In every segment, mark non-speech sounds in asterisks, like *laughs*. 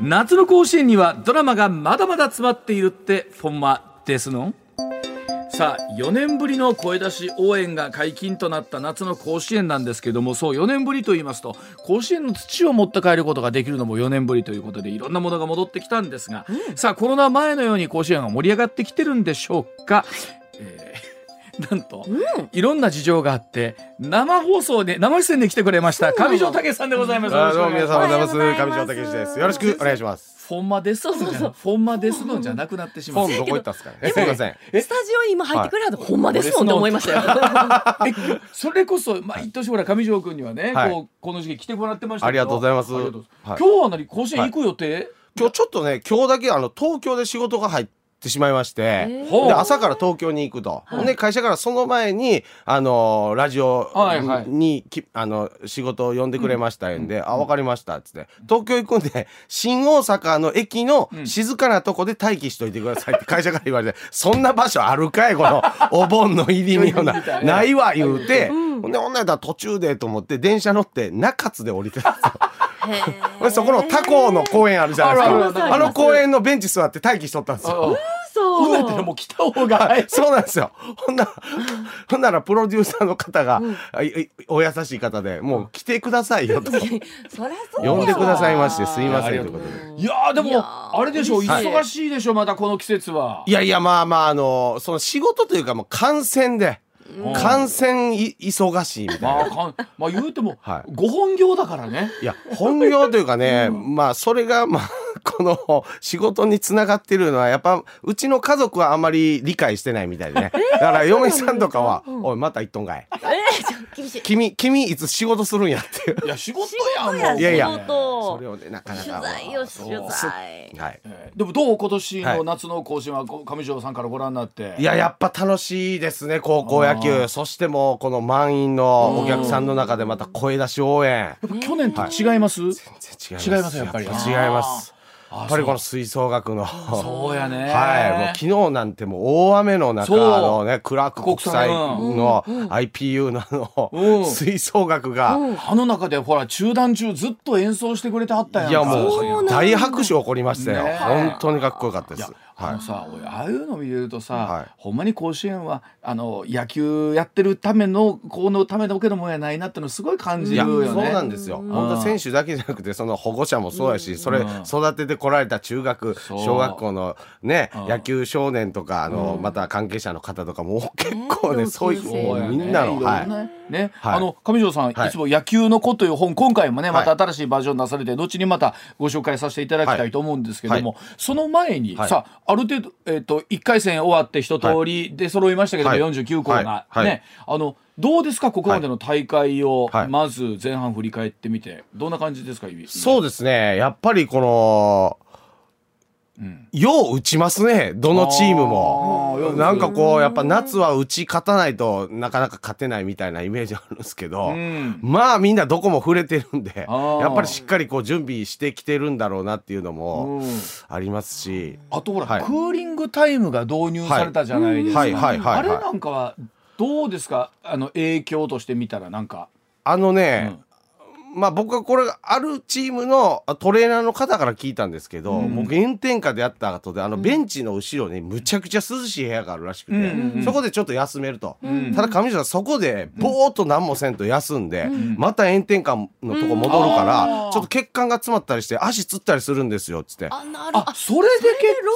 夏の甲子園にはドラマがまだまだ詰まっているってフォンマですの？さあ4年ぶりの声出し応援が解禁となった夏の甲子園なんですけどもそう4年ぶりと言いますと甲子園の土を持って帰ることができるのも4年ぶりということでいろんなものが戻ってきたんですが、さあコロナ前のように甲子園が盛り上がってきてるんでしょうか、えーなんと、いろんな事情があって生放送で生出演で来てくれました上条武さんでございます。あどうも皆さんおはようございます。上条武です。よろしくお願いします。フォンマですのじゃなフォンマですのじゃなくなってしまう。フォン。どこ行ったんですかね？すみません。スタジオに今入ってくれたと、ほんまですもんって思いましたよ。えそれこそ毎年ほら上条君にはね、はい。こうこの時期来てもらってましたけど。ありがとうございます。ありがとうございます。はい。今日は何？甲子園行く予定、今日ちょっとね今日だけあの東京で仕事が入ってしまいまして、で朝から東京に行くと、で会社からその前にあのラジオはいはい。あの仕事を呼んでくれましたん。で、あ分かりましたっつって。東京行くんで新大阪の駅の静かなとこで待機しといてくださいって会社から言われて、そんな場所あるかいこの *laughs* お盆の入り身ような。ないわ言うて、ほんでほんなやったら途中でと思って電車乗って中津で降りてたんですよ。*laughs* そこの他校の公園あるじゃないですか。あの公園のベンチ座って待機しとったんですよ。ほんなやったらもう来た方が。早い。そうなんですよ。ほんなら、ほんならプロデューサーの方が、お優しい方で、もう来てくださいよと。そりゃそう呼んでくださいまして、すいませんいやということで。いやーでもあれでしょ嬉しい。忙しいでしょまたこの季節は。いやいや、まあまあ、あの、その仕事というかもう感染で、感染い忙しいみたいな。まあまあ言うても、はい。ご本業だからね。いや、本業というかね、まあ、それが、まあ、この仕事につながってるのは、やっぱ、うちの家族はあまり理解してないみたいでね。だから、嫁さんとかは、おい、また行っとんかい。えー、ちょ厳しい。君、君、いつ仕事するんやっていう。いや仕事やんもう仕事やいやいやそれをね、なかなか。取材を取材。はい。えーでもどう今年の夏の甲子園はこ上条さんからご覧になって、いや、やっぱ楽しいですね、高校野球。そしてもう、この満員のお客さんの中でまた声出し応援。やっぱ去年と違います、全然違います。違いますやっぱり違います。やっぱりこの吹奏楽の。そうやね。はい、もう昨日なんてもう大雨の中のね、クラーク国際の IPU のあうん。の吹奏楽が、あの中でほら中断中ずっと演奏してくれてはったやんか。いやもう大拍手起こりましたよ。ねえ。本当にかっこよかったです。あのさ、俺ああいうの見れるとさ、はい。ほんまに甲子園はあの野球やってるためのこのためだけのもんやないなってのすごい感じるよね。そうなんですよ。本当選手だけじゃなくて、その保護者もそうやし、それ育ててこられた中学、小学校のね、うん。野球少年とか、あの、また関係者の方とかも結構ね、ね。そういう、みんなの、はい。ね。ね、はい。あの上条さん、はい。い、つも野球の子という本今回もねまたはい新しいバージョン出されて、後にまたご紹介させていただきたいと思うんですけども、はその前に、はい。さある程度えっ、と一回戦終わって一通りで揃いましたけども、はい。49校が、はい。はい。ねあのどうですかここまでの大会を、はい。まず前半振り返ってみてどんな感じですかそうですね。やっぱりこの、よう打ちますね。どのチームも。くなんかこう、やっぱ夏は打ち勝たないとなかなか勝てないみたいなイメージあるんですけど、ん。まあみんなどこも触れてるんで、やっぱりしっかりこう準備してきてるんだろうなっていうのもうん。ありますし、あとほら、はい。クーリングタイムが導入されたじゃないですか、はい。はい。はい。はい。あれなんかはどうですか？あの影響として見たらなんか。あのね、まあ僕はこれあるチームのトレーナーの方から聞いたんですけど、もう炎天下でやった後であのベンチの後ろにむちゃくちゃ涼しい部屋があるらしくて、うんそこでちょっと休めると、ん。ただ上条さんそこでぼーっと何もせんと休んで、また炎天下のとこ戻るから、ちょっと血管が詰まったりして足つったりするんですよっつって。あ、なるほど。あそれで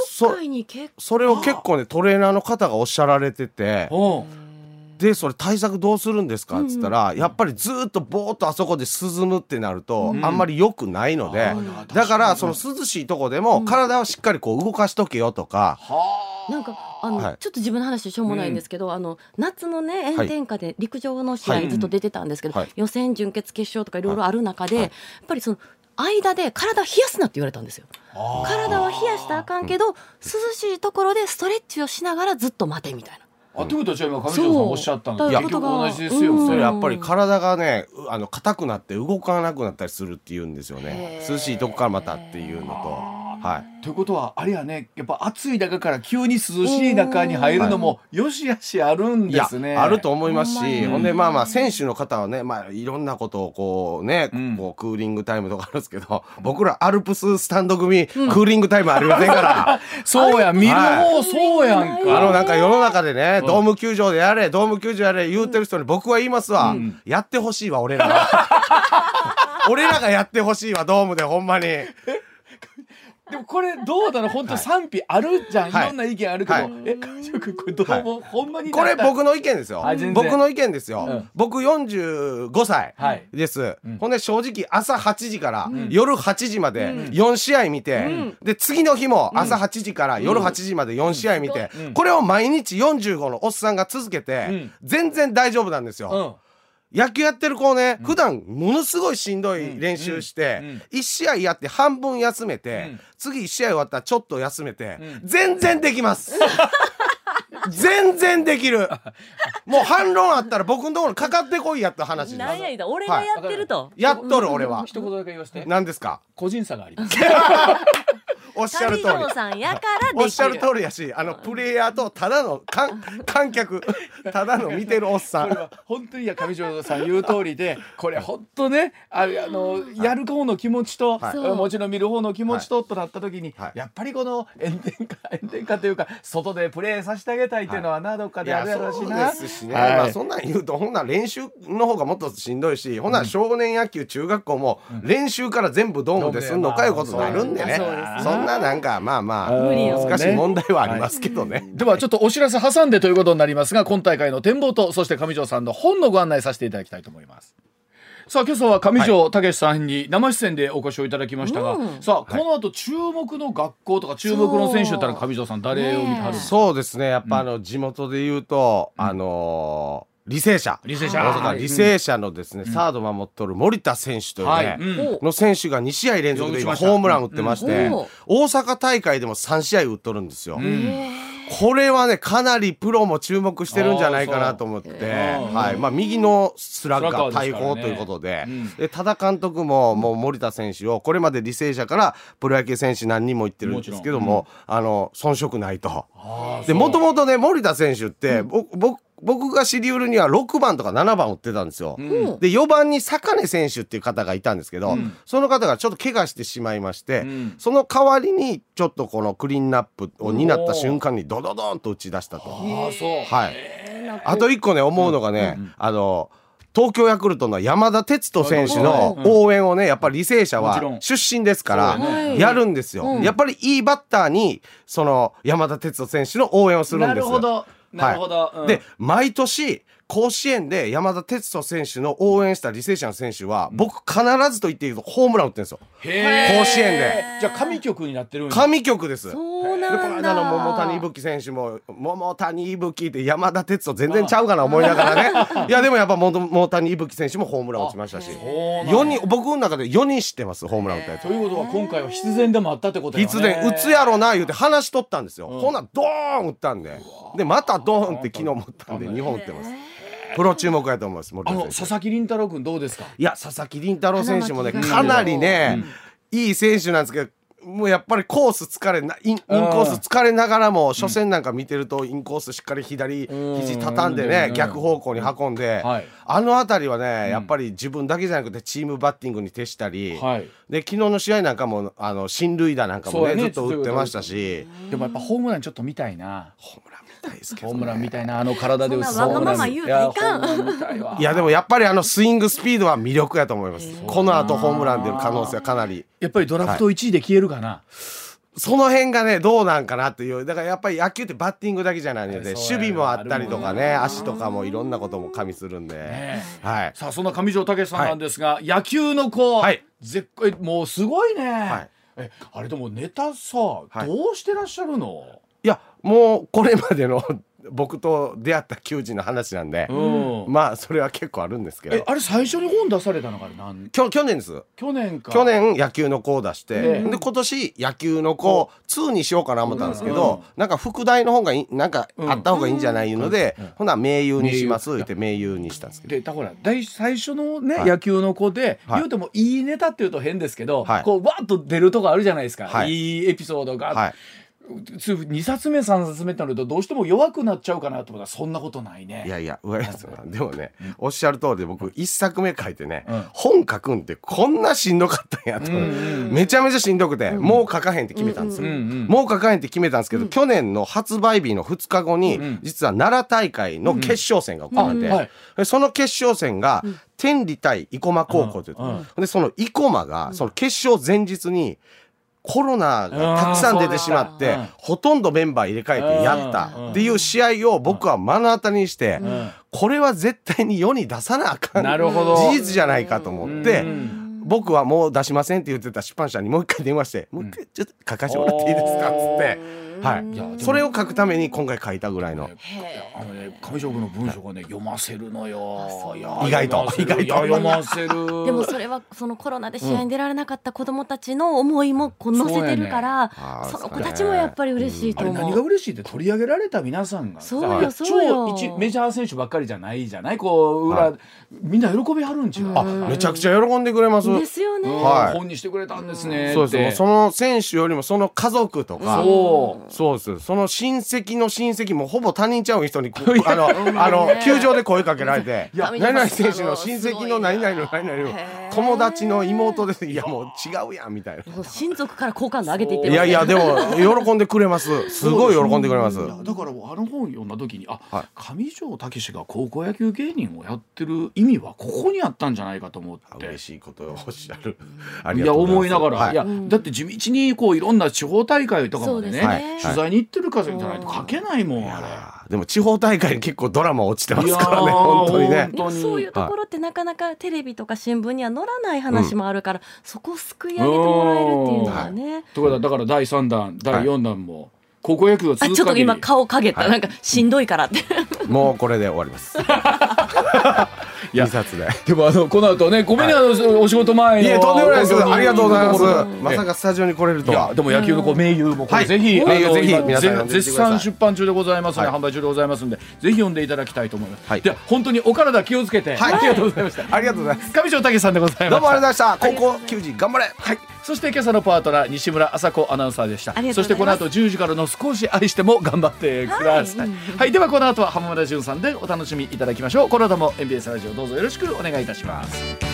それで6回に結構。それを結構ねトレーナーの方がおっしゃられてて。う。んでそれ対策どうするんですか？っつったら、やっぱりずーっとぼーっとあそこで涼むってなると、あんまり良くないので、だからその涼しいとこでも体をしっかりこう動かしとけよとか、なんかあの、はい。ちょっと自分の話でしょうもないんですけど、あの夏のね炎天下で陸上の試はい。合ずっと出てたんですけど、はい。予選準決決勝とかいろいろある中で、やっぱりその間で体を冷やすなって言われたんですよ。体は冷やしたらあかんけど、涼しいところでストレッチをしながらずっと待てみたいな。あということはじゃあ今上条さんおっしゃったの。そう結局同じですよ、うんそれやっぱり体がねうあの硬くなって動かなくなったりするっていうんですよね。涼しいとこからまたっていうのと。はい。ということはあれやねやっぱ暑い中から急に涼しい中に入るのもよしあしあるんですね。あると思いますしほんでまあまあ選手の方はねまあいろんなことをこうね、うん。こうクーリングタイムとかあるんですけど *laughs* 僕らアルプススタンド組、クーリングタイムありませんから。*laughs* そうや見るは方そうやんか。あのなんか世の中でね、ドーム球場でやれドーム球場やれ言うてる人に僕は言いますわ、やってほしいわ俺らが *laughs* 俺らがやってほしいわドームでほんまにでもこれどうだろう本当賛否ある？じゃん、はい。い、ろんな意見あるけど、はい。え上条君これどう？も、ほんまにこれ僕の意見ですよ。僕の意見ですよ、うん。僕45歳はい。です、ん。ほんで正直朝8時から夜8時まで4試合見て、ん。で次の日も朝8時から夜8時まで4試合見て、うん。これを毎日45のおっさんが続けて、うん。全然大丈夫なんですよ、うん野球やってる子ね、普段ものすごいしんどい練習して、うん。うん。1試合やって半分休めて、うん。次1試合終わったらちょっと休めて、うん。全然できます。*laughs* 全然できる。もう反論あったら僕のところにかかってこいやった話なんやいだ俺がやってると、やっとる俺は。一言だけ言わせて。何ですか？個人差があります *laughs* おっしゃる上通り。条さんやからできる。おっしゃる通りやしあのプレイヤーとただの観観客 *laughs* ただの見てるおっさん。これは本当にいや上条さん言う通りでこれ本当ねあのやる方の気持ちと、はい。もちろん見る方の気持ちと、となった時に、はい。やっぱりこの炎天下炎天下というか外でプレーさせてあげたいっていうのはな、どっかいであやるやろうしそうな。ですしね、はい。まあそんなん言うとほんなら練習の方がもっとしんどいし、ほんなら少年野球中学校も練習から全部ドームですんのかいうことになるんでね、そうですそんななんかまあまあ難しい問題はありますけどね。ではちょっとお知らせ挟んでということになりますが今大会の展望とそして上条さんの本のご案内させていただきたいと思います。さあ今朝は上条武さんに生出演でお越しをいただきましたが、うんさあこの後注目の学校とか注目の選手だったら上条さん誰を見てはるそうですねやっぱあの地元で言うと、あのー履正社。履正社。大阪。はい履正社のですね、サード守っとる森田選手というね、はい。うん。の選手が2試合連続で今ホームラン打ってまして、うん。大阪大会でも3試合打っとるんですよ。ん。これはねかなりプロも注目してるんじゃないかなと思って、はい。まあ、右のスラッガースラッガーです大からね砲ということで,、うん。で多田監督ももう森田選手をこれまで履正社からプロ野球選手何人も言ってるんですけどもあの遜色ないと。でもともとね森田選手って、ぼ僕僕が知りうるには6番とか7番打ってたんですよ。うん。で4番に坂根選手っていう方がいたんですけど、うん。その方がちょっと怪我してしまいまして、うん。その代わりにちょっとこのクリーンナップを担った瞬間にドドドンと打ち出したと。ああそう。はい、あと一個ね思うのがね、あの東京ヤクルトの山田哲人選手の応援をねやっぱり履正社は出身ですからやるんですよ、うん。やっぱりいいバッターにその山田哲人選手の応援をするんなでするほどなるほど、うん。で毎年甲子園で山田哲人選手の応援した履正社の選手は、僕必ずと言っていいとホームラン打ってるんですよ。甲子園で。じゃあ神曲になってるんや神曲です。そうでこのなんだ間の桃谷伊吹選手も桃谷伊吹って山田哲人全然ちゃうかな思いながらね。*laughs* いやでもやっぱ桃桃谷伊吹選手もホームラン打ちましたし。そうなんや4人僕の中で4人知ってますホームラン打ったやつ。ということは今回は必然でもあったってことやね。必然打つやろな言うて話しとったんですよ、ほなドーン打ったんで。でまたドーンって昨日も打ったんで2本打ってますプロ注目やと思います森あの佐々木麟太郎君どうですか？いや佐々木麟太郎選手もねかなりね、いい選手なんですけどもうやっぱりコース疲れなインインコース疲れながらも初戦なんか見てるとインコースしっかり左肘畳んでうん。ね逆方向に運んではい。あの辺りはねやっぱり自分だけじゃなくてチームバッティングに徹したりはい。で昨日の試合なんかもあの進塁打なんかもねずっと打ってましたし。でもやっぱホームランちょっと見たいな。ホームラン見たいですけどホームラン見たいなあの体で打つそんなホームランわがまま言うたらいかん。いやでもやっぱりあのスイングスピードは魅力やと思います。この後ホームラン出る可能性はかなり。やっぱりドラフト1位で消えるかな、その辺がねどうなんかなっていう。だからやっぱり野球ってバッティングだけじゃないので守備もあったりとかあね。足とかもいろんなことも加味するんで、ねはい。さあそんな上条武さんなんですが、野球の子、はい。絶えもうすごいね、はい。えあれでもネタさ、い。どうしてらっしゃるの？もうこれまでの *laughs* 僕と出会った球児の話なんで、うん。まあそれは結構あるんですけど。えあれ最初に本出されたのがなんきょ去年です。去年か。去年野球の子を出して、ええ。で今年野球の子2にしようかな思ったんですけど、なんか副題の方がいいなんかあった方がいいんじゃないので、ほな名優にしますって名優にしたんですけど。でだから大最初のね、はい。野球の子で、はい。言うてもいいネタっていうと変ですけど、はい。こうわーっと出るとこあるじゃないですか、はい。い、いエピソードが、はい2冊目3冊目ってなるとどうしても弱くなっちゃうかなと思ったらそんなことないね。いやいや上安さんでもね、おっしゃる通りで僕一作目書いてね、うん本書くんってこんなしんどかったんやと、う。んうんめちゃめちゃしんどくて、もう書かへんって決めたんですよ、うんうんもう書かへんって決めたんですけど、去年の発売日の2日後に、ん実は奈良大会の決勝戦が行われて、うんはい。でその決勝戦が天理対生駒高校というでその生駒がその決勝前日にコロナがたくさん出てしまって、うんほとんどメンバー入れ替えてやった。っていう試合を僕は目の当たりにして、んこれは絶対に世に出さなあかん。事実じゃないかと思って、うん。僕はもう出しませんって言ってた出版社にもう一回電話して、もう一回ちょっと書かせてもらっていいですかっつって。はい。それを書くために今回書いたぐらいの。あのね上条君の文章がね読ませるのよ。意外と。意外と。読ませる。*laughs* でもそれはそのコロナで試合に出られなかった子どもたちの思いもこう乗せてるからその子たちもやっぱり嬉しいとあれ何思う。が嬉しいって取り上げられた皆さんが。さそうよそうよ。超一メジャー選手ばっかりじゃないじゃない？こう裏、はい。みんな喜びはるんちゅう。あ、めちゃくちゃ喜んでくれます。ですよね。はい本にしてくれたんですねそうです。その選手よりもその家族とか。そうそうです。その親戚の親戚もほぼ他人ちゃう人に、*laughs* あの、あの、球場で声かけられて、や何々選手の親戚の何々の何々の友達の妹です。いや、もう違うやん、みたいな。親族から好感度上げていっていやいや、でも、喜んでくれます。*laughs* すごい喜んでくれます。だからあの本読んだ時にあ、はい。上条武が高校野球芸人をやってる意味はここにあったんじゃないかと思って。嬉しいことをおっしゃる。あいやりがとうござ思いながら、、はい。やだって地道にこういろんな地方大会とかまでねそうですね取材に行ってるかじゃないと書けないもんあれ。でも地方大会に結構ドラマ落ちてますからね、本当にねそういうところってなかなかテレビとか新聞には載らない話もあるから、そこをすくい上げてもらえるっていうのはね。ということはだから第3弾第4弾も高校野球があ続く限りちょっと今顔陰った、なんかしんどいからって。もうこれで終わります。*laughs* いや二冊で。でもあのこの後ねごめんね、あのお仕事前のいえ、とんでもないです。ありがとうございます。まさかスタジオに来れるとはいや。でも野球のこう名優もこはいれぜひ、名優ぜひ皆さん絶賛出版中でございますので、はい販売中でございますんでぜひ読んでいただきたいと思います、はいでは本当にお体気をつけて、はいありがとうございましたありがとうございます。上条武さんでございましたどうもありがとうございました。高校球児頑張れ。はい、そして今朝のパートナー西村麻子アナウンサーでした。そうしてこの後10時からの少し愛しても頑張ってください。はい、ではこの後は浜村淳さんでお楽しみいただきましょう。この後も MBS ラジオどうぞよろしくお願いいたします